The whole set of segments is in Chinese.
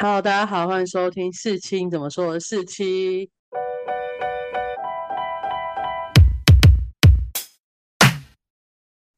好大家好，欢迎收听四七怎么说的四七。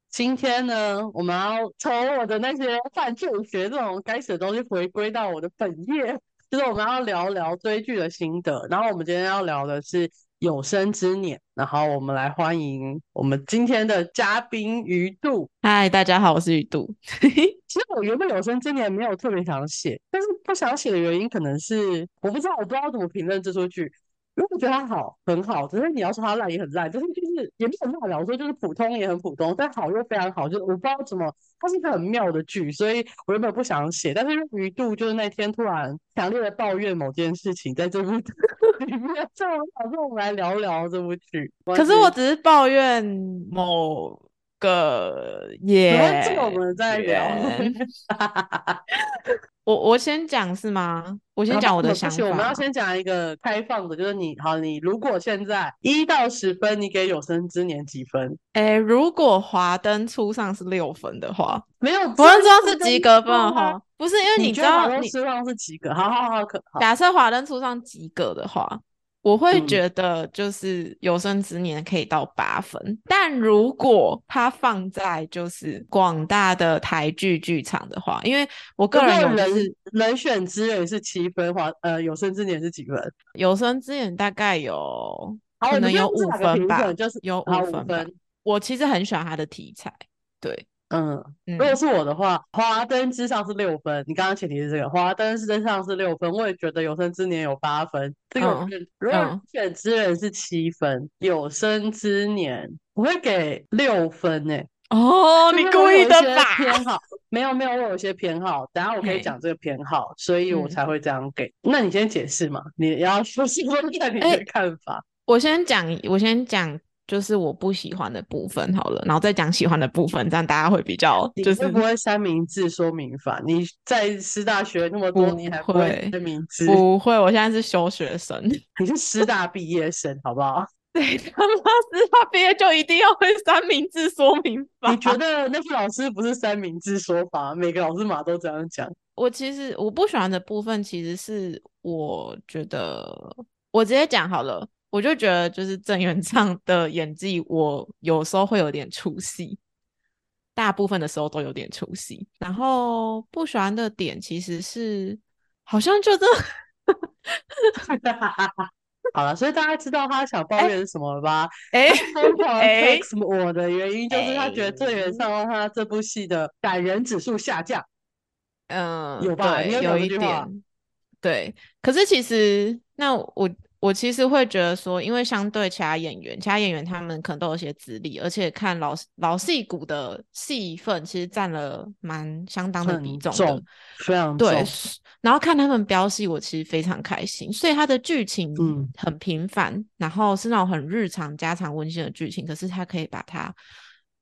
今天呢，我们要从我的那些犯罪学这种该死的东西回归到我的本业，就是我们要聊聊追剧的心得。然后我们今天要聊的是有生之年，然后我们来欢迎我们今天的嘉宾鱼度。嗨，大家好，我是鱼度。其实我原本有生之年没有特别想写，但是不想写的原因可能是我不知道，我不知道怎么评论这出剧。如果觉得它好，很好；只是你要说它烂，也很烂。就是就是也没有办法聊说，就是普通也很普通，但好又非常好。就是我不知道怎么，它是一个很妙的剧，所以我原本不想写，但是鱼度就是那天突然强烈的抱怨某件事情，在这部 里面，所以我想说我们来聊聊这部剧。可是我只是抱怨某个耶，这个 我们再聊。我我先讲是吗？我先讲我的想法。我们要先讲一个开放的，就是你好，你如果现在一到十分，你给有生之年几分？哎，如果华灯初上是六分的话，没有，华灯初上是及格分哈，不是因为你知道华灯初上是及格，好好好，可假设华灯初上及格的话。我会觉得就是有生之年可以到八分，但如果它放在就是广大的台剧剧场的话，因为我个人有人人选之人是七分，话呃有生之年是几分？有生之年大概有可能有五分吧，就是有五分。我其实很喜欢他的题材，对。嗯，如果是我的话，华灯之上是六分。你刚刚前提是这个，华灯之上是六分。我也觉得有生之年有八分。这个如果选之人是七分，有生之年我会给六分呢。哦，你故意的吧？偏好没有没有，我有些偏好，等下我可以讲这个偏好，所以我才会这样给。那你先解释嘛？你要说说看你的看法。我先讲，我先讲。就是我不喜欢的部分好了，然后再讲喜欢的部分，这样大家会比较。就是不会三明治说明法？你在师大学那么多年还不会三明治？不会，我现在是休学生。你是师大毕业生，好不好？对，他妈师大毕业就一定要会三明治说明法？你觉得那副老师不是三明治说法？每个老师嘛都这样讲。我其实我不喜欢的部分，其实是我觉得我直接讲好了。我就觉得，就是郑元畅的演技，我有时候会有点出戏，大部分的时候都有点出戏。然后不喜欢的点，其实是好像就这，好了，所以大家知道他想抱怨是什么了吧？哎哎，什么？我的原因就是他觉得郑元畅他这部戏的感人指数下降。嗯，有吧？有一点，对。可是其实，那我。我其实会觉得说，因为相对其他演员，其他演员他们可能都有些资历，而且看老老戏骨的戏份，其实占了蛮相当的比重的，非常对。然后看他们飙戏，我其实非常开心。所以他的剧情很平凡，然后是那种很日常、家常、温馨的剧情，可是他可以把它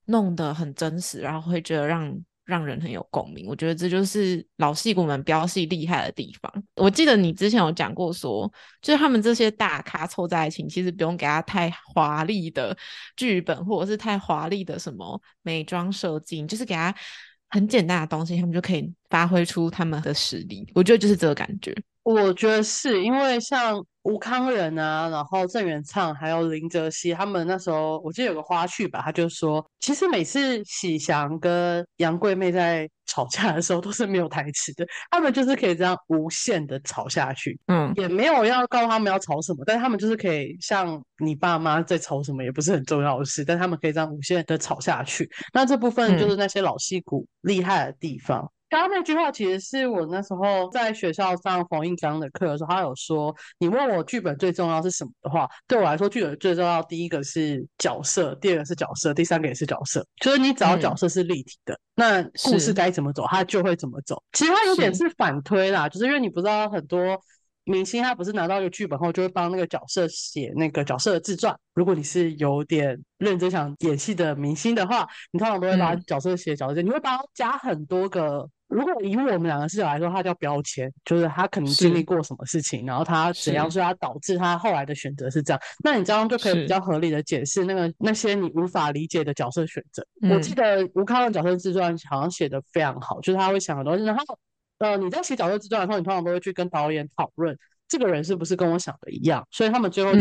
弄得很真实，然后会觉得让。让人很有共鸣，我觉得这就是老戏骨们飙戏厉害的地方。我记得你之前有讲过，说就是他们这些大咖凑在一起，其实不用给他太华丽的剧本，或者是太华丽的什么美妆设计，就是给他很简单的东西，他们就可以发挥出他们的实力。我觉得就是这个感觉。我觉得是因为像吴康仁啊，然后郑元畅还有林哲熙，他们那时候我记得有个花絮吧，他就说，其实每次喜祥跟杨贵妹在吵架的时候都是没有台词的，他们就是可以这样无限的吵下去，嗯，也没有要告诉他们要吵什么，但是他们就是可以像你爸妈在吵什么也不是很重要的事，但他们可以这样无限的吵下去。那这部分就是那些老戏骨厉害的地方。刚刚那句话其实是我那时候在学校上冯印章的课的时候，他有说：“你问我剧本最重要是什么的话，对我来说，剧本最重要第一个是角色，第二个是角色，第三个也是角色。就是你只要角色是立体的，那故事该怎么走，它就会怎么走。其实它有点是反推啦，就是因为你不知道很多。”明星他不是拿到一个剧本后，就会帮那个角色写那个角色的自传。如果你是有点认真想演戏的明星的话，你通常都会把角色写角色，你会帮他加很多个。如果以我们两个视角来说，他叫标签，就是他可能经历过什么事情，然后他怎样，所以他导致他后来的选择是这样。那你这样就可以比较合理的解释那个那些你无法理解的角色选择。我记得吴康的角色自传好像写的非常好，就是他会想很多，然后。呃，你在写角色自传的时候，你通常都会去跟导演讨论这个人是不是跟我想的一样，所以他们最后就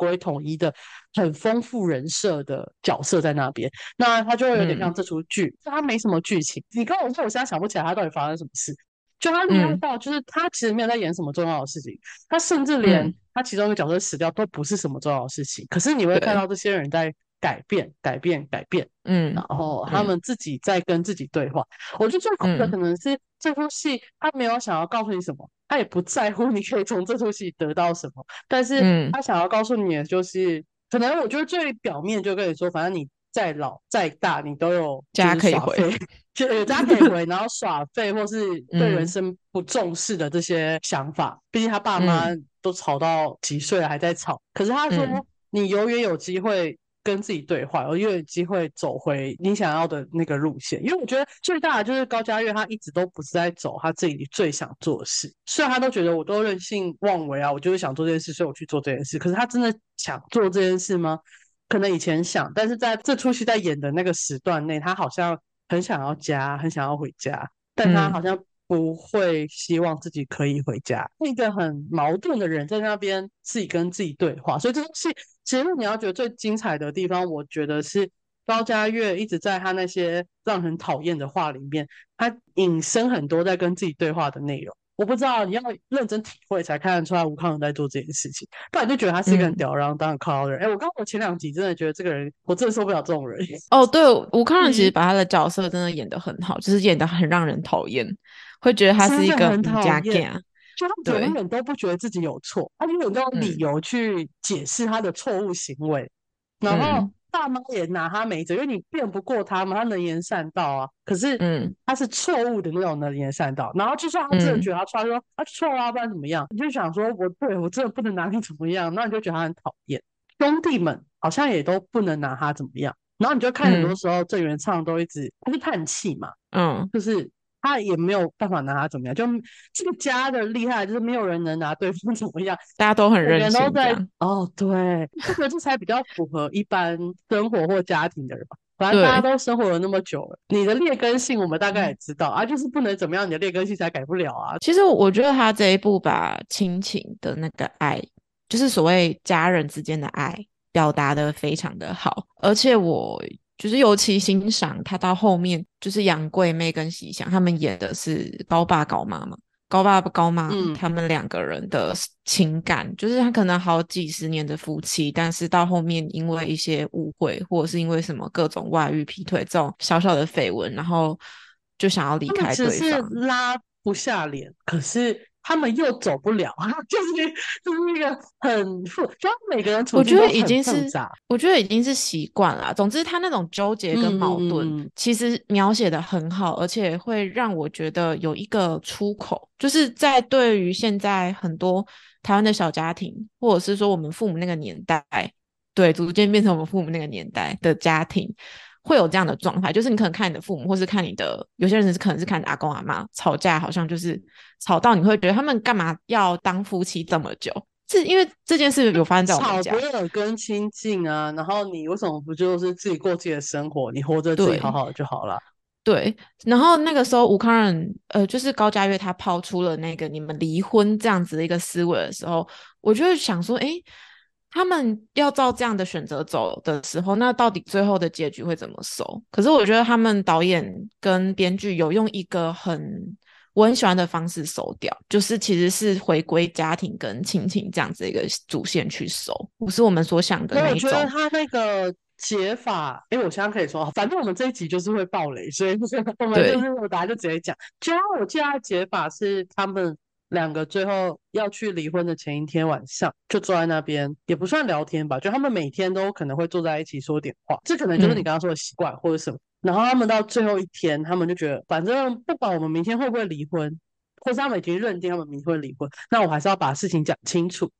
归统一的很丰富人设的角色在那边。那他就会有点像这出剧，他没什么剧情。你跟我说，我现在想不起来他到底发生什么事。就他没有到，就是他其实没有在演什么重要的事情，他甚至连他其中一个角色死掉都不是什么重要的事情。可是你会看到这些人在改变、改变、改变，嗯，然后他们自己在跟自己对话。我觉得最酷的可能是这出戏，他没有想要告诉你什么，他也不在乎你可以从这出戏得到什么，但是他想要告诉你的就是，可能我觉得最表面就跟你说，反正你。再老再大，你都有家可以回，就 有家可以回，然后耍废或是对人生不重视的这些想法。毕竟他爸妈都吵到几岁了还在吵，可是他说你永远有机会跟自己对话，我又有机会走回你想要的那个路线。因为我觉得最大的就是高嘉悦，他一直都不是在走他自己最想做的事。虽然他都觉得我都任性妄为啊，我就是想做这件事，所以我去做这件事。可是他真的想做这件事吗？可能以前想，但是在这出戏在演的那个时段内，他好像很想要家，很想要回家，但他好像不会希望自己可以回家，一个很矛盾的人在那边自己跟自己对话。所以这东西其实你要觉得最精彩的地方，我觉得是高嘉悦一直在他那些让人讨厌的话里面，他引申很多在跟自己对话的内容。我不知道你要认真体会才看得出来吴康仁在做这件事情，不然就觉得他是一个很吊儿郎当的靠的人。哎，我刚我前两集真的觉得这个人，我真的受不了这种人。哦，对，吴康仁其实把他的角色真的演得很好，就是演得很让人讨厌，会觉得他是一个很讨厌，就他永远都不觉得自己有错，他永远都有理由去解释他的错误行为，然后。大妈也拿他没辙，因为你辩不过他嘛，他能言善道啊。可是，嗯，他是错误的那种能言善道。然后，就算他真的觉得他错，说他错了，不然怎么样？你就想说，我对我真的不能拿你怎么样，那你就觉得他很讨厌。兄弟们好像也都不能拿他怎么样。然后你就看很多时候郑元畅都一直他是叹气嘛，嗯，就是。他也没有办法拿他怎么样，就这个家的厉害就是没有人能拿对方怎么样，大家都很认真。在哦，对，这个这才比较符合一般生活或家庭的人吧。反正大家都生活了那么久了，你的劣根性我们大概也知道啊，就是不能怎么样，你的劣根性才改不了啊。其实我觉得他这一部把亲情的那个爱，就是所谓家人之间的爱，表达的非常的好，而且我。就是尤其欣赏他到后面，就是杨贵妹跟喜祥他们演的是高爸高妈嘛，高爸高妈他们两个人的情感，就是他可能好几十年的夫妻，但是到后面因为一些误会，或者是因为什么各种外遇、劈腿这种小小的绯闻，然后就想要离开对方，只是拉不下脸，可是。他们又走不了，就是就是一个很复，就每个人我觉得已经是，我觉得已经是习惯了。总之，他那种纠结跟矛盾，其实描写的很好，而且会让我觉得有一个出口，就是在对于现在很多台湾的小家庭，或者是说我们父母那个年代，对，逐渐变成我们父母那个年代的家庭。会有这样的状态，就是你可能看你的父母，或是看你的有些人是可能是看阿公阿妈吵架，好像就是吵到你会觉得他们干嘛要当夫妻这么久？是因为这件事有发生在我们家，吵不耳根亲近啊。然后你为什么不就是自己过自己的生活，你活着自己好好的就好了？对。然后那个时候吴康仁，呃，就是高嘉悦他抛出了那个你们离婚这样子的一个思维的时候，我就想说，哎。他们要照这样的选择走的时候，那到底最后的结局会怎么收？可是我觉得他们导演跟编剧有用一个很我很喜欢的方式收掉，就是其实是回归家庭跟亲情这样子一个主线去收，不是我们所想的那种。我觉得他那个解法，因为我现在可以说，反正我们这一集就是会爆雷，所以 我们就是我等下就直接讲。就我记得解法是他们。两个最后要去离婚的前一天晚上，就坐在那边，也不算聊天吧，就他们每天都可能会坐在一起说点话，这可能就是你刚刚说的习惯或者什么。然后他们到最后一天，他们就觉得，反正不管我们明天会不会离婚，或是他们已经认定他们明天会离婚，那我还是要把事情讲清楚。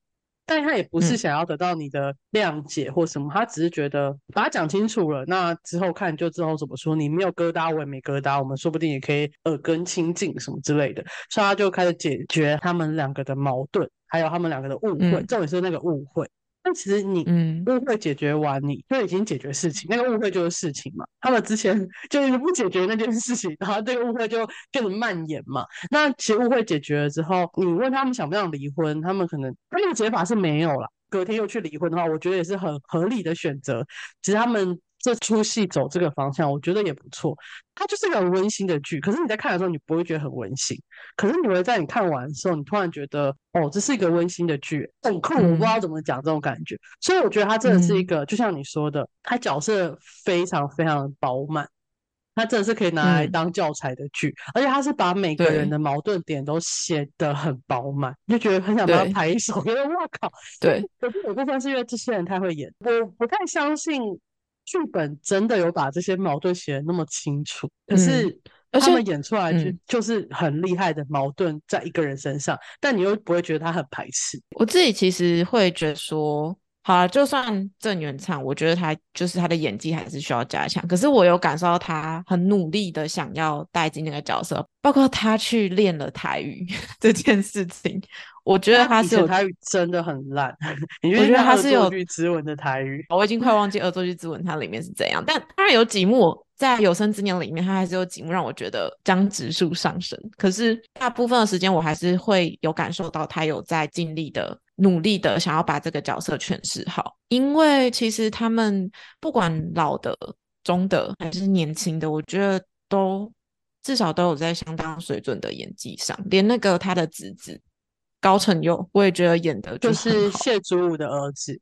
但他也不是想要得到你的谅解或什么，他只是觉得把它讲清楚了，那之后看就之后怎么说。你没有疙瘩，我也没疙瘩，我们说不定也可以耳根清净什么之类的。所以他就开始解决他们两个的矛盾，还有他们两个的误会。重点是那个误会，但其实你误会解决完，你就已经解决事情，那个误会就是事情嘛。他们之前 就是不解决那件事情，然后这个误会就变得蔓延嘛。那其实误会解决了之后，你问他们想不想离婚，他们可能那个解法是没有了。隔天又去离婚的话，我觉得也是很合理的选择。其实他们。这出戏走这个方向，我觉得也不错。它就是个很温馨的剧，可是你在看的时候，你不会觉得很温馨。可是你会在你看完的时候，你突然觉得，哦，这是一个温馨的剧，很酷。我不知道怎么讲这种感觉。所以我觉得它真的是一个，就像你说的，它角色非常非常的饱满，它真的是可以拿来当教材的剧。而且它是把每个人的矛盾点都写得很饱满，就觉得很想帮他拍一手。觉得哇靠，对。可是有部分是因为这些人太会演，我不太相信。剧本真的有把这些矛盾写的那么清楚，可是他们演出来就就是很厉害的矛盾在一个人身上，但你又不会觉得他很排斥。我自己其实会觉得说。好了，就算郑元畅，我觉得他就是他的演技还是需要加强。可是我有感受到他很努力的想要带进那个角色，包括他去练了台语 这件事情，我觉得他是有台语真的很烂。我觉得他是有恶作剧之吻的台语，我已经快忘记恶作剧之吻它里面是怎样，但当然有几幕在有生之年里面，他还是有几幕让我觉得将指数上升。可是大部分的时间，我还是会有感受到他有在尽力的。努力的想要把这个角色诠释好，因为其实他们不管老的、中的还是年轻的，我觉得都至少都有在相当水准的演技上。连那个他的侄子高成佑，我也觉得演的就是谢祖武的儿子。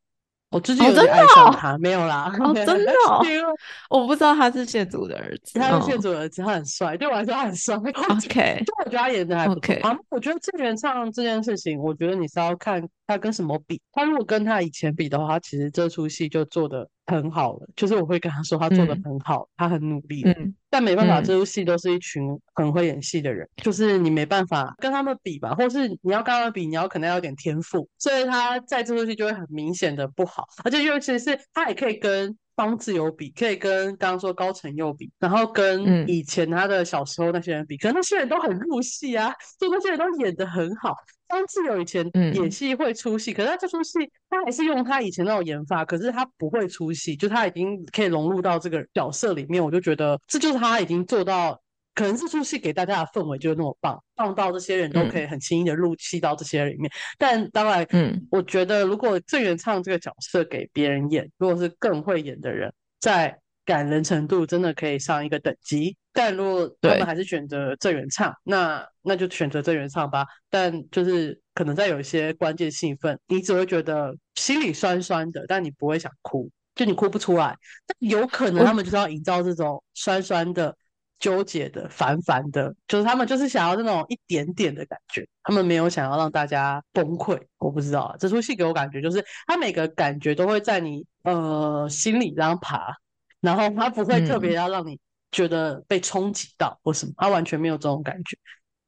我最近有点爱上他，没有啦，哦，真的，我不知道他是谢祖的儿子，他是谢祖的儿子，他很帅，对我来说他很帅。OK，就我觉得他演的还 OK。啊，我觉得郑元畅这件事情，我觉得你是要看他跟什么比。他如果跟他以前比的话，他其实这出戏就做的。很好了，就是我会跟他说他做的很好，他很努力。嗯，但没办法，这部戏都是一群很会演戏的人，就是你没办法跟他们比吧，或是你要跟他们比，你要可能要有点天赋，所以他在这部戏就会很明显的不好。而且尤其是他也可以跟方志友比，可以跟刚刚说高成佑比，然后跟以前他的小时候那些人比，可能那些人都很入戏啊，就那些人都演的很好。方志友以前演戏会出戏，可是他这出戏他还是用他以前那种演法，可是他不会出戏，就他已经可以融入到这个角色里面。我就觉得这就是他已经做到，可能这出戏给大家的氛围就是那么棒，棒到这些人都可以很轻易的入戏到这些里面。但当然，嗯，我觉得如果郑元畅这个角色给别人演，如果是更会演的人，在感人程度真的可以上一个等级。但如果他们还是选择郑元畅，那那就选择郑元畅吧。但就是可能在有一些关键戏份，你只会觉得心里酸酸的，但你不会想哭，就你哭不出来。但有可能他们就是要营造这种酸酸的、纠结的、烦烦的，就是他们就是想要那种一点点的感觉，他们没有想要让大家崩溃。我不知道这出戏给我感觉就是，他每个感觉都会在你呃心里这样爬，然后他不会特别要让你。觉得被冲击到或什么，他完全没有这种感觉。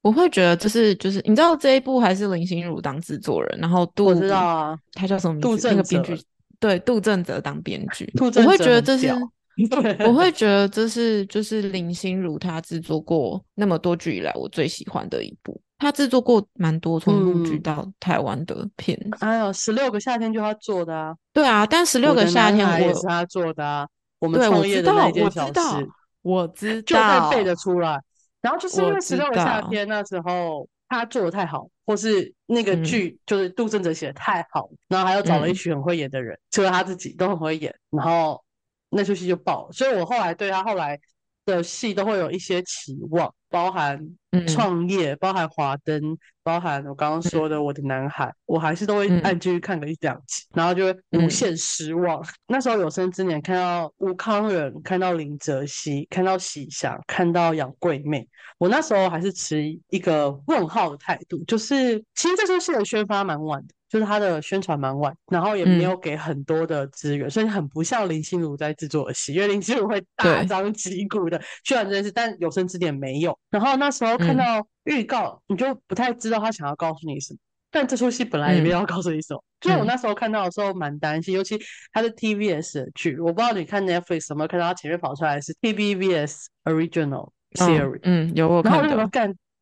我会觉得这是就是你知道这一部还是林心如当制作人，然后杜我知道啊，他叫什么名字？那个编剧对杜正泽当编剧。我会觉得这是，我会觉得这是就是林心如她制作过那么多剧以来我最喜欢的一部。她制作过蛮多从陆剧到台湾的片。哎呦，十六个夏天就她做的啊。对啊，但十六个夏天我也是她做的啊。我们创业的那件小事。我知道，就背得出来。然后就是因为十六个夏天那时候他做的太好，或是那个剧就是杜正哲写的太好，然后还有找了一群很会演的人，除了他自己都很会演，然后那出戏就爆了。所以我后来对他后来的戏都会有一些期望。包含创业，包含华灯，包含我刚刚说的我的男孩，我还是都会按继续看个一两集，然后就会无限失望。那时候有生之年看到吴康仁，看到林哲熙，看到喜祥，看到杨贵妹，我那时候还是持一个问号的态度，就是其实这出戏的宣发蛮晚的。就是他的宣传蛮晚，然后也没有给很多的资源，所以很不像林心如在制作的戏，因为林心如会大张旗鼓的宣传这件事，但有生之年没有。然后那时候看到预告，你就不太知道他想要告诉你什么。但这出戏本来也没有要告诉你什么，所以我那时候看到的时候蛮担心，尤其它是 TVS 的剧，我不知道你看 Netflix 有没有看到它前面跑出来是 TVS Original Series，嗯，有我看到。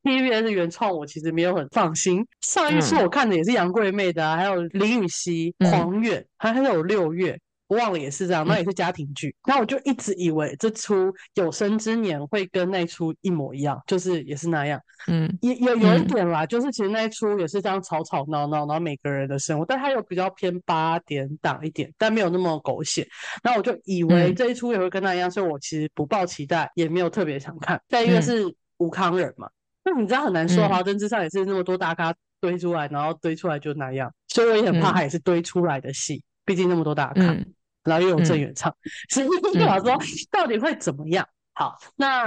TVS 原创，我其实没有很放心。上一出我看的也是杨贵妹的，还有林雨熙、黄远，还还有六月。我忘了也是这样，那也是家庭剧。那我就一直以为这出有生之年会跟那出一模一样，就是也是那样。嗯，也有有一点啦，就是其实那一出也是这样吵吵闹闹，然后每个人的生活，但它又比较偏八点档一点，但没有那么狗血。然后我就以为这一出也会跟他一样，所以我其实不抱期待，也没有特别想看。但因为是吴康人嘛，那你知道很难说，华灯之上也是那么多大咖堆出来，然后堆出来就那样，所以我也很怕他也是堆出来的戏，毕竟那么多大咖。然后又有郑元畅，所以我想说 到底会怎么样？好，那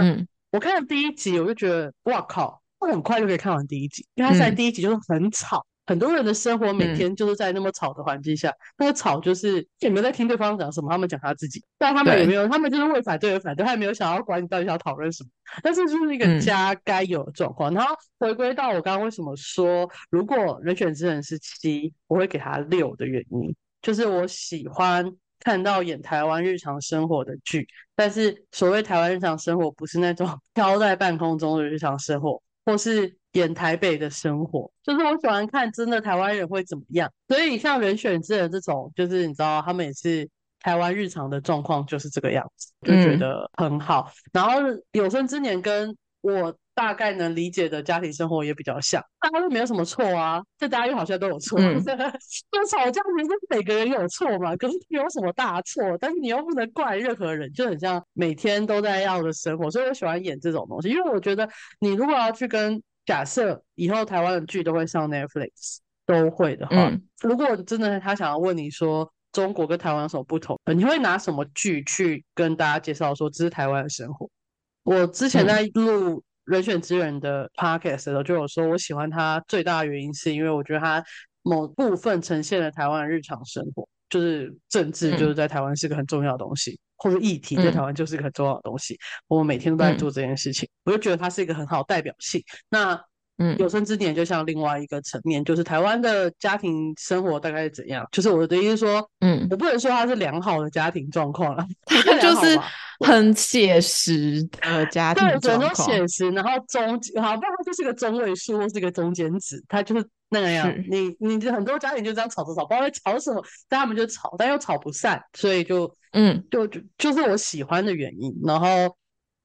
我看了第一集，我就觉得哇靠，我很快就可以看完第一集，因为他在第一集就是很吵，很多人的生活每天就是在那么吵的环境下，那个吵就是也没有在听对方讲什么，他们讲他自己，但他们也没有，他们就是为反对而反对，他也没有想要管你到底想要讨论什么，但是就是一个家该有的状况。然后回归到我刚刚为什么说，如果人选之人是七，我会给他六的原因，就是我喜欢。看到演台湾日常生活的剧，但是所谓台湾日常生活，不是那种 飘在半空中的日常生活，或是演台北的生活，就是我喜欢看真的台湾人会怎么样。所以像人选之人这种，就是你知道，他们也是台湾日常的状况，就是这个样子，就觉得很好。然后有生之年跟我。大概能理解的家庭生活也比较像，大家都没有什么错啊，这大家又好像都有错，就吵架其实每个人有错嘛，可是没有什么大错，但是你又不能怪任何人，就很像每天都在要的生活，所以我喜欢演这种东西，因为我觉得你如果要去跟假设以后台湾的剧都会上 Netflix 都会的话，如果真的他想要问你说中国跟台湾有什么不同，你会拿什么剧去跟大家介绍说这是台湾的生活？我之前在录。人选之人的 podcast 的时候就有说，我喜欢他最大的原因是因为我觉得他某部分呈现了台湾的日常生活，就是政治就是在台湾是个很重要的东西，或者议题在台湾就是一个很重要的东西，我们每天都在做这件事情，我就觉得它是一个很好代表性。那嗯，有生之年就像另外一个层面，就是台湾的家庭生活大概是怎样？就是我的意思说，嗯，我不能说它是良好的家庭状况了，它 就是很写实的家庭状况，写实，然后中，好，不然它就是个中位数或是个中间值，它就是那个样。你，你很多家庭就这样吵吵吵，不知道在吵什么，但他们就吵，但又吵不散，所以就，嗯，就就就是我喜欢的原因，然后。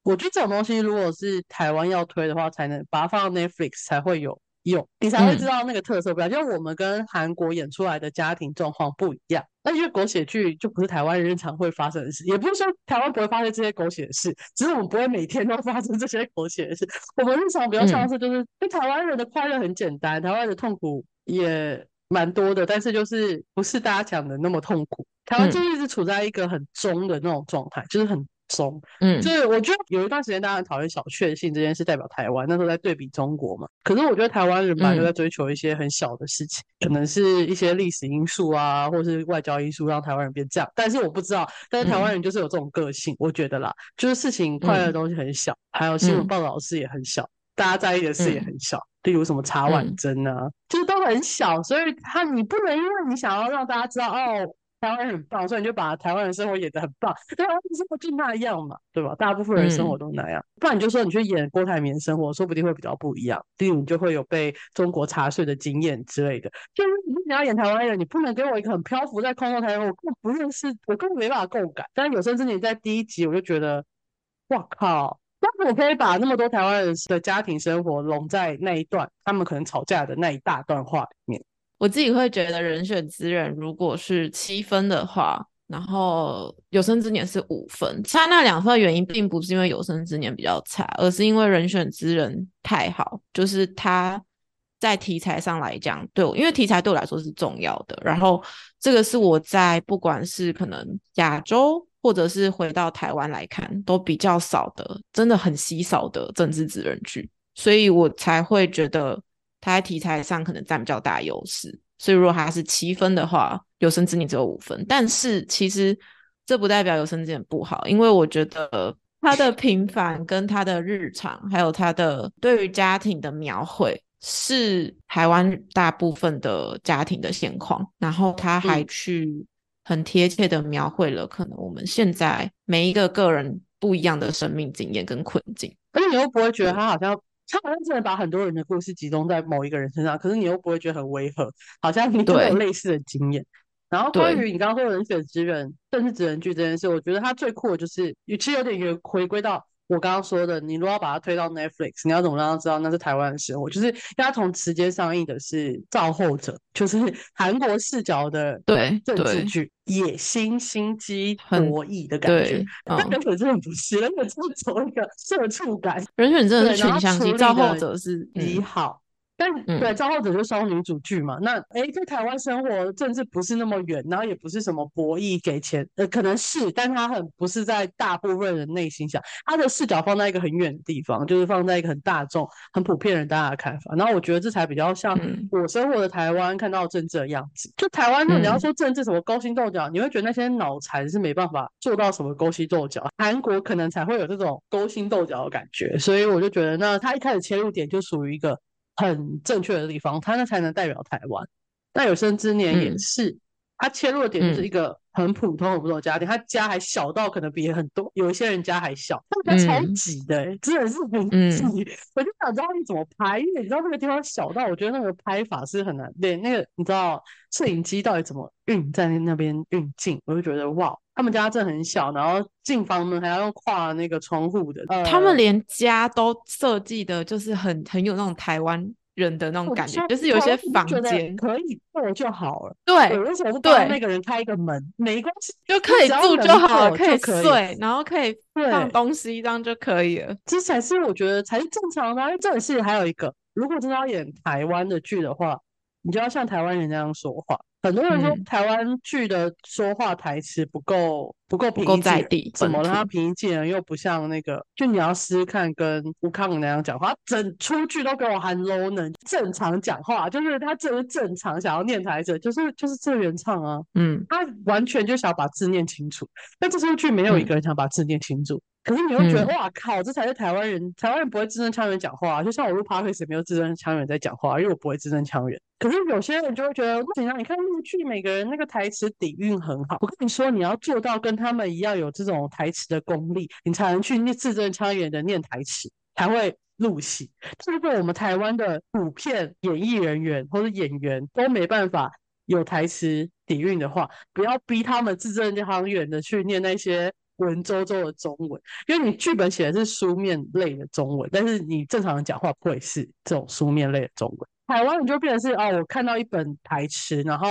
我觉得这种东西，如果是台湾要推的话，才能把它放到 Netflix 才会有用，你才会知道那个特色不一样。就我们跟韩国演出来的家庭状况不一样，那因为狗血剧就不是台湾日常会发生的事，也不是说台湾不会发生这些狗血的事，只是我们不会每天都发生这些狗血的事。我们日常比较像是就是，因台湾人的快乐很简单，台湾的痛苦也蛮多的，但是就是不是大家讲的那么痛苦。台湾就一直处在一个很中的那种状态，就是很。中，嗯，就是我觉得有一段时间大家很讨厌小确幸这件事，代表台湾那时候在对比中国嘛。可是我觉得台湾人本来就在追求一些很小的事情，可能是一些历史因素啊，或是外交因素让台湾人变这样。但是我不知道，但是台湾人就是有这种个性，我觉得啦，就是事情快乐的东西很小，还有新闻报道的事也很小，大家在意的事也很小，例如什么茶碗蒸啊，就是都很小，所以他你不能因为你想要让大家知道哦。台湾很棒，所以你就把台湾的生活演得很棒。台湾生活就那样嘛，对吧？大部分人生活都那样。不然你就说你去演郭台铭生活，说不定会比较不一样。例如你就会有被中国查税的经验之类的。就是你想要演台湾人，你不能给我一个很漂浮在空中台湾，我根本不认识，我根本没办法共感。但是有生之年在第一集，我就觉得，哇靠！那我可以把那么多台湾人的家庭生活拢在那一段，他们可能吵架的那一大段话里面。我自己会觉得人选之人如果是七分的话，然后有生之年是五分，差那两分原因并不是因为有生之年比较差，而是因为人选之人太好，就是他在题材上来讲，对我，因为题材对我来说是重要的。然后这个是我在不管是可能亚洲或者是回到台湾来看，都比较少的，真的很稀少的政治职人剧，所以我才会觉得。他在题材上可能占比较大优势，所以如果他是七分的话，有生之年只有五分。但是其实这不代表有生之年不好，因为我觉得他的平凡跟他的日常，还有他的对于家庭的描绘，是台湾大部分的家庭的现况。然后他还去很贴切的描绘了可能我们现在每一个个人不一样的生命经验跟困境。而且你又不会觉得他好像。他好像真的把很多人的故事集中在某一个人身上，可是你又不会觉得很违和，好像你都有类似的经验。然后关于你刚刚说人选之人，甚至职人剧这件事，我觉得他最酷的就是，其实有点回回归到。我刚刚说的，你如果要把它推到 Netflix，你要怎么让他知道那是台湾的时候？就是要同时间上映的是《造后者》，就是 韩国视角的对政治剧，野心、心机、博弈的感觉。那根本真的不是，根本就是走一个社畜感。人选真的是全相机，造后者是你好。但对《造后者》就烧女主剧嘛，那哎，在台湾生活政治不是那么远，然后也不是什么博弈给钱，呃，可能是，但他很不是在大部分人内心想，他的视角放在一个很远的地方，就是放在一个很大众、很普遍人大家的看法。然后我觉得这才比较像我生活的台湾看到政治的样子。就台湾，你要说政治什么勾心斗角，你会觉得那些脑残是没办法做到什么勾心斗角。韩国可能才会有这种勾心斗角的感觉，所以我就觉得，那他一开始切入点就属于一个。很正确的地方，他那才能代表台湾。那有生之年也是，他切入的点就是一个很普通、很普通的家庭，他家还小到可能比很多有一些人家还小，他们家超挤的，真的是很挤。我就想知道你怎么拍，因为你知道那个地方小到，我觉得那个拍法是很难对。那个你知道摄影机到底怎么运在那边运镜，我就觉得哇。他们家真的很小，然后进房门还要用跨那个窗户的。他们连家都设计的，就是很很有那种台湾人的那种感觉，就是有些房间可以住就好了。对，为什么不帮那个人开一个门？没关系，就可以住就好了，可以睡，然后可以放东西，这样就可以了。这才是我觉得才是正常的。因为这也是还有一个，如果真的要演台湾的剧的话，你就要像台湾人那样说话。很多人说台湾剧的说话台词不够不够平易近人，怎么了他平易近人又不像那个？就你要试试看跟吴康那样讲话，整出剧都给我喊 low 能正常讲话，就是他这是正常想要念台词，就是就是这原唱啊，嗯，他完全就想把字念清楚，但这出剧没有一个人想把字念清楚。可是你会觉得哇靠，这才是台湾人，台湾人不会字正腔圆讲话，就像我录 podcast 也没有字正腔圆在讲话，因为我不会字正腔圆。可是有些人就会觉得不行啊！你看陆剧，每个人那个台词底蕴很好。我跟你说，你要做到跟他们一样有这种台词的功力，你才能去念字正腔圆的念台词，才会入戏。如果我们台湾的普遍演艺人员或者演员都没办法有台词底蕴的话，不要逼他们字正腔圆的去念那些文绉绉的中文，因为你剧本写的是书面类的中文，但是你正常人讲话不会是这种书面类的中文。台湾你就变成是哦，我看到一本台词，然后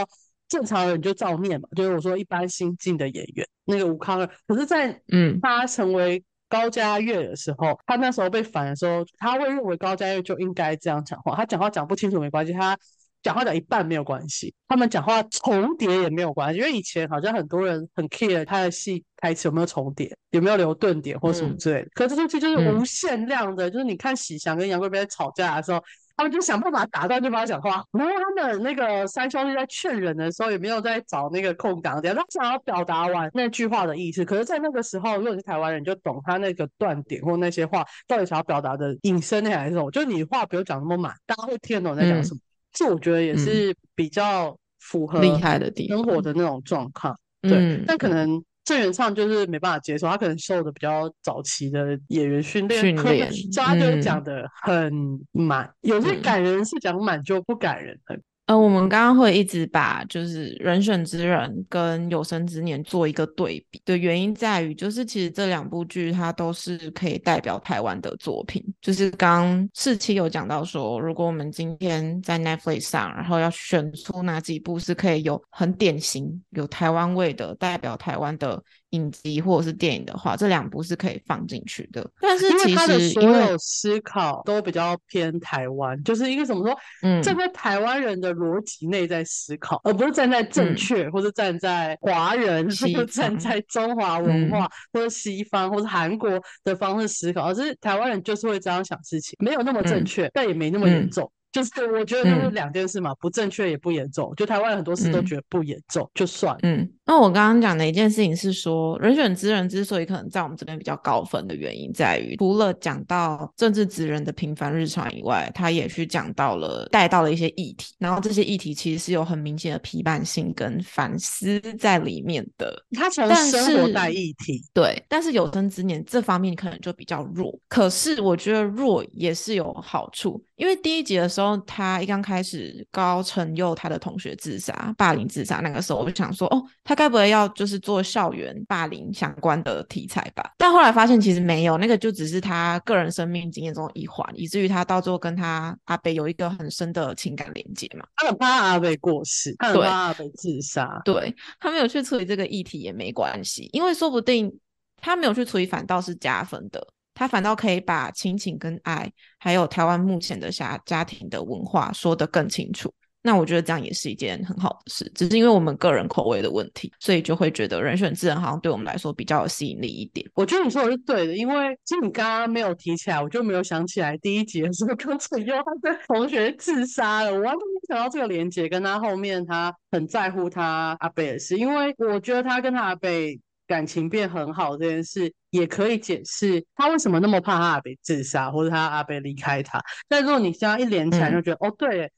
正常人就照念嘛。就是我说一般新进的演员，那个吴康二，可是，在嗯他成为高嘉悦的时候，他那时候被反的时候，他会认为高嘉悦就应该这样讲话。他讲话讲不清楚没关系，他讲话讲一半没有关系，他们讲话重叠也没有关系，因为以前好像很多人很 care 他的戏台词有没有重叠，有没有留顿点或什么之类的。可这东西就是无限量的，就是你看喜祥跟杨贵妃在吵架的时候。他们就想办法打断对方讲话，然后他们那个三兄弟在劝人的时候，也没有在找那个空档点，他想要表达完那句话的意思。可是，在那个时候，如果你是台湾人，就懂他那个断点或那些话到底想要表达的隐身的还是什么。就你话不用讲那么满，大家会听得懂在讲什么。这我觉得也是比较符合厉害的地生活的那种状况。对，但可能。郑元畅就是没办法接受，他可能受的比较早期的演员训练，训练，所以他就讲的很满，有些感人是讲满就不感人的。呃，我们刚刚会一直把就是人选之人跟有生之年做一个对比的原因在于，就是其实这两部剧它都是可以代表台湾的作品。就是刚四期有讲到说，如果我们今天在 Netflix 上，然后要选出哪几部是可以有很典型有台湾味的代表台湾的。影集或者是电影的话，这两部是可以放进去的。但是其实所有思考都比较偏台湾，就是一个怎么说？嗯，站在台湾人的逻辑内在思考，而不是站在正确，或者站在华人，或者站在中华文化，或者西方，或者韩国的方式思考。而是台湾人就是会这样想事情，没有那么正确，但也没那么严重。就是我觉得就是两件事嘛，不正确也不严重。就台湾很多事都觉得不严重，就算。嗯。那我刚刚讲的一件事情是说，人选之人之所以可能在我们这边比较高分的原因，在于除了讲到政治职人的平凡日常以外，他也去讲到了带到了一些议题，然后这些议题其实是有很明显的批判性跟反思在里面的。他从生活带议题，对，但是有生之年这方面可能就比较弱。可是我觉得弱也是有好处，因为第一集的时候，他一刚开始高成佑他的同学自杀、霸凌自杀，那个时候我就想说，哦，他。该不会要就是做校园霸凌相关的题材吧？但后来发现其实没有，那个就只是他个人生命经验中的一环，以至于他到最后跟他阿北有一个很深的情感连接嘛。他很怕阿北过世，他很怕阿北自杀。对他没有去处理这个议题也没关系，因为说不定他没有去处理反倒是加分的，他反倒可以把亲情跟爱，还有台湾目前的家家庭的文化说得更清楚。那我觉得这样也是一件很好的事，只是因为我们个人口味的问题，所以就会觉得人选之人好像对我们来说比较有吸引力一点。我觉得你说的是对的，因为其实你刚刚没有提起来，我就没有想起来第一集的时候 刚才又他的同学自杀了，我完全没想到这个连接跟他后面他很在乎他阿贝的事，因为我觉得他跟他阿贝感情变很好这件事，也可以解释他为什么那么怕他阿贝自杀或者他阿贝离开他。但如果你这样一连起来，就觉得哦对。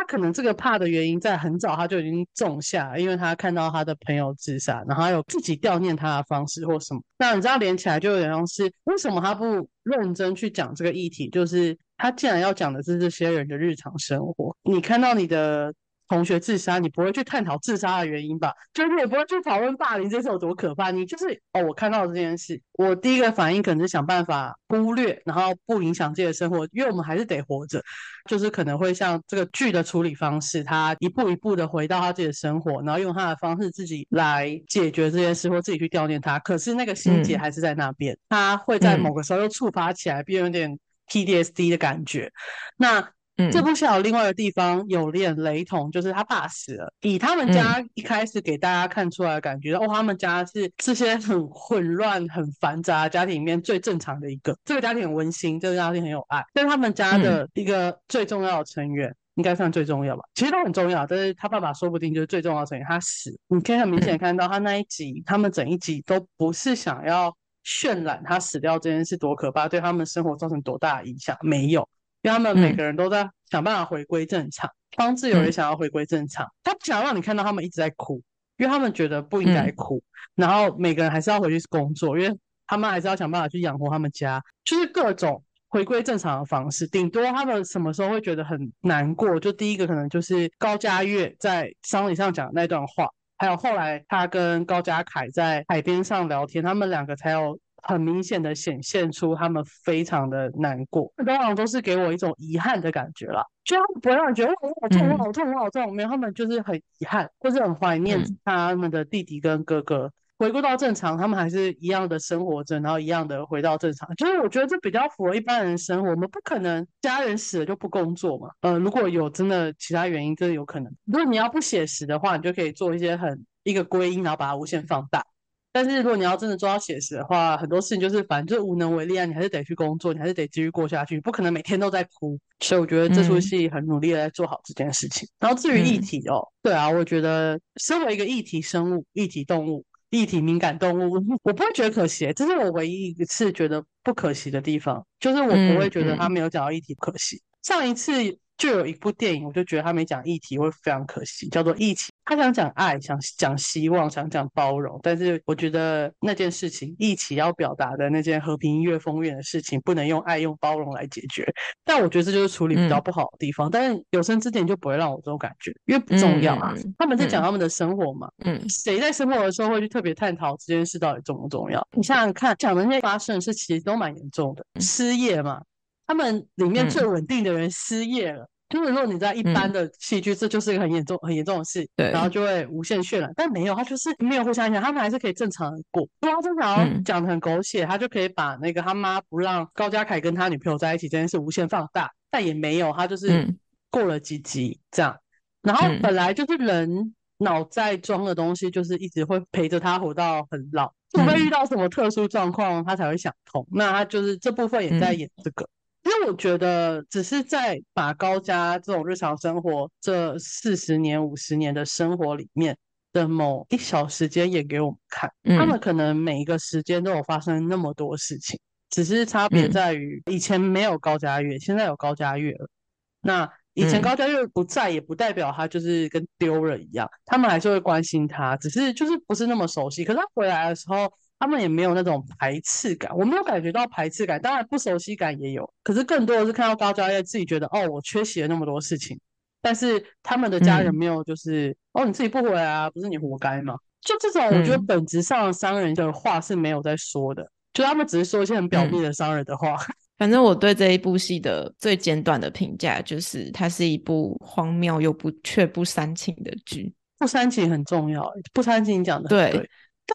他可能这个怕的原因在很早他就已经种下，因为他看到他的朋友自杀，然后他有自己悼念他的方式或什么。那你知道连起来就有点像是为什么他不认真去讲这个议题？就是他既然要讲的是这些人的日常生活，你看到你的。同学自杀，你不会去探讨自杀的原因吧？就是也不会去讨论霸凌这事有多可怕。你就是哦，我看到这件事，我第一个反应可能是想办法忽略，然后不影响自己的生活，因为我们还是得活着。就是可能会像这个剧的处理方式，他一步一步的回到他自己的生活，然后用他的方式自己来解决这件事，或自己去悼念他。可是那个心结还是在那边，他会在某个时候又触发起来，变有点 PDSD 的感觉。那。这部戏有另外的地方有点雷同，就是他爸死了。以他们家一开始给大家看出来的感觉，哦，他们家是这些很混乱、很繁杂家庭里面最正常的一个。这个家庭很温馨，这个家庭很有爱。但是他们家的一个最重要的成员，应该算最重要吧？其实都很重要，但是他爸爸说不定就是最重要的成员。他死，你可以很明显看到他那一集，他们整一集都不是想要渲染他死掉这件事多可怕，对他们生活造成多大的影响，没有。因为他们每个人都在想办法回归正常，方志友也想要回归正常，他不想让你看到他们一直在哭，因为他们觉得不应该哭。然后每个人还是要回去工作，因为他们还是要想办法去养活他们家，就是各种回归正常的方式。顶多他们什么时候会觉得很难过，就第一个可能就是高嘉悦在丧礼上讲的那段话，还有后来他跟高嘉凯在海边上聊天，他们两个才有。很明显的显现出他们非常的难过，通常都是给我一种遗憾的感觉啦，就他们不会让你觉得我好痛，我好痛，我好痛，没有，他们就是很遗憾，或是很怀念他们的弟弟跟哥哥，回归到正常，他们还是一样的生活着，然后一样的回到正常。就是我觉得这比较符合一般人生活，我们不可能家人死了就不工作嘛。呃，如果有真的其他原因，这有可能。如果你要不写实的话，你就可以做一些很一个归因，然后把它无限放大。但是如果你要真的做到写实的话，很多事情就是反正就是无能为力啊，你还是得去工作，你还是得继续过下去，不可能每天都在哭。所以我觉得这出戏很努力的在做好这件事情。然后至于议题哦，对啊，我觉得身为一个议题生物、议题动物、议题敏感动物，我不会觉得可惜，这是我唯一一次觉得不可惜的地方，就是我不会觉得他没有讲到议题可惜。上一次。就有一部电影，我就觉得他没讲议题会非常可惜，叫做《疫情》。他想讲爱，想讲希望，想讲包容，但是我觉得那件事情，一起要表达的那件和平音乐风月的事情，不能用爱、用包容来解决。但我觉得这就是处理比较不好的地方。但是有生之年就不会让我这种感觉，因为不重要啊。他们在讲他们的生活嘛，嗯，谁在生活的时候会去特别探讨这件事到底重不重要？你想想看，讲的那些发生的事其实都蛮严重的，失业嘛。他们里面最稳定的人失业了，就是如果你在一般的戏剧，这就是一个很严重、很严重的事，对，然后就会无限渲染。但没有，他就是没有互相影响，他们还是可以正常的过。如果他正常讲的很狗血，他就可以把那个他妈不让高家凯跟他女朋友在一起这件事无限放大。但也没有，他就是过了几集这样。然后本来就是人脑在装的东西，就是一直会陪着他活到很老，除非遇到什么特殊状况，他才会想通。那他就是这部分也在演这个。因为我觉得，只是在把高家这种日常生活这四十年、五十年的生活里面，的某一小时间演给我们看。他们可能每一个时间都有发生那么多事情，只是差别在于以前没有高家月，现在有高家月了。那以前高家月不在，也不代表他就是跟丢了一样，他们还是会关心他，只是就是不是那么熟悉。可是他回来的时候。他们也没有那种排斥感，我没有感觉到排斥感，当然不熟悉感也有，可是更多的是看到高教业自己觉得哦，我缺席了那么多事情，但是他们的家人没有，就是哦，你自己不回来啊，不是你活该吗？就这种，我觉得本质上商人的话是没有在说的，就他们只是说一些很表面的商人的话。反正我对这一部戏的最简短的评价就是，它是一部荒谬又不却不煽情的剧。不煽情很重要，不煽情讲的对。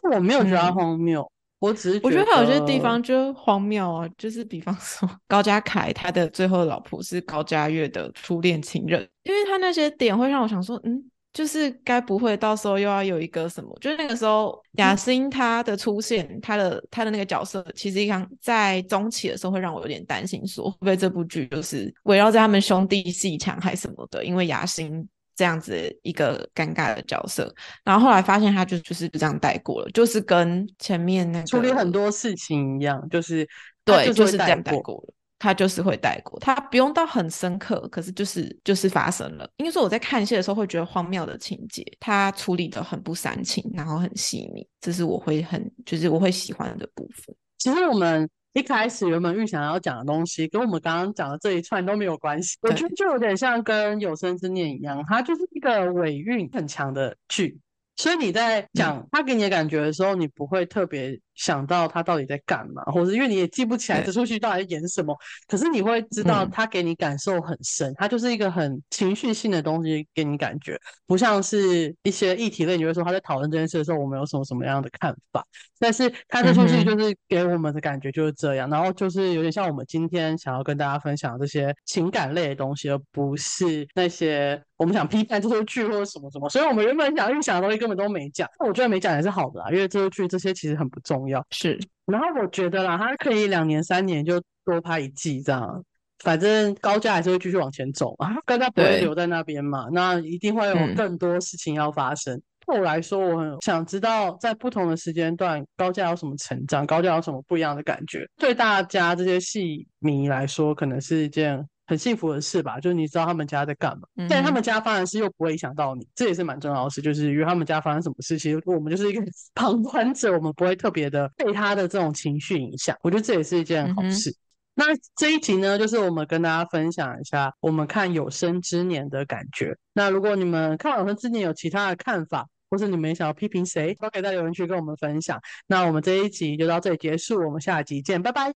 但我没有觉得荒谬，我只是我觉得他有些地方就荒谬啊，就是比方说 高家凯他的最后老婆是高家月的初恋情人，因为他那些点会让我想说，嗯，就是该不会到时候又要有一个什么？就是那个时候雅欣他的出现，他的他的那个角色，其实刚在中期的时候会让我有点担心，说会不会这部剧就是围绕在他们兄弟戏强还是什么的？因为雅欣。这样子一个尴尬的角色，然后后来发现他就就是这样带过了，就是跟前面那个处理很多事情一样，就是对，就是这样带过了。他就是会带过，他不用到很深刻，可是就是就是发生了。应该说我在看戏的时候会觉得荒谬的情节，他处理的很不煽情，然后很细腻，这是我会很就是我会喜欢的部分。其实我们。一开始原本预想要讲的东西，跟我们刚刚讲的这一串都没有关系。我觉得就有点像跟有生之年一样，它就是一个尾韵很强的剧。所以你在讲他给你的感觉的时候，你不会特别想到他到底在干嘛，或者因为你也记不起来这出戏到底在演什么。可是你会知道他给你感受很深，他就是一个很情绪性的东西给你感觉，不像是一些议题类。你会说他在讨论这件事的时候，我们有什么什么样的看法？但是他这出戏就是给我们的感觉就是这样，然后就是有点像我们今天想要跟大家分享这些情感类的东西，而不是那些。我们想批判这出剧或者什么什么，所以我们原本想预想的东西根本都没讲。那我觉得没讲也是好的啊，因为这出剧这些其实很不重要。是，然后我觉得啦，他可以两年三年就多拍一季这样，反正高价还是会继续往前走嘛，高价不会留在那边嘛，那一定会有更多事情要发生。对我来说，我很想知道在不同的时间段，高价有什么成长，高价有什么不一样的感觉。对大家这些戏迷来说，可能是一件。很幸福的事吧，就是你知道他们家在干嘛，但他们家发生事又不会影响到你，这也是蛮重要的事。就是因为他们家发生什么事，其实我们就是一个 旁观者，我们不会特别的被他的这种情绪影响。我觉得这也是一件好事。那这一集呢，就是我们跟大家分享一下我们看有生之年的感觉。那如果你们看有生之年有其他的看法，或是你们想要批评谁，都可以在留言区跟我们分享。那我们这一集就到这里结束，我们下集见，拜拜。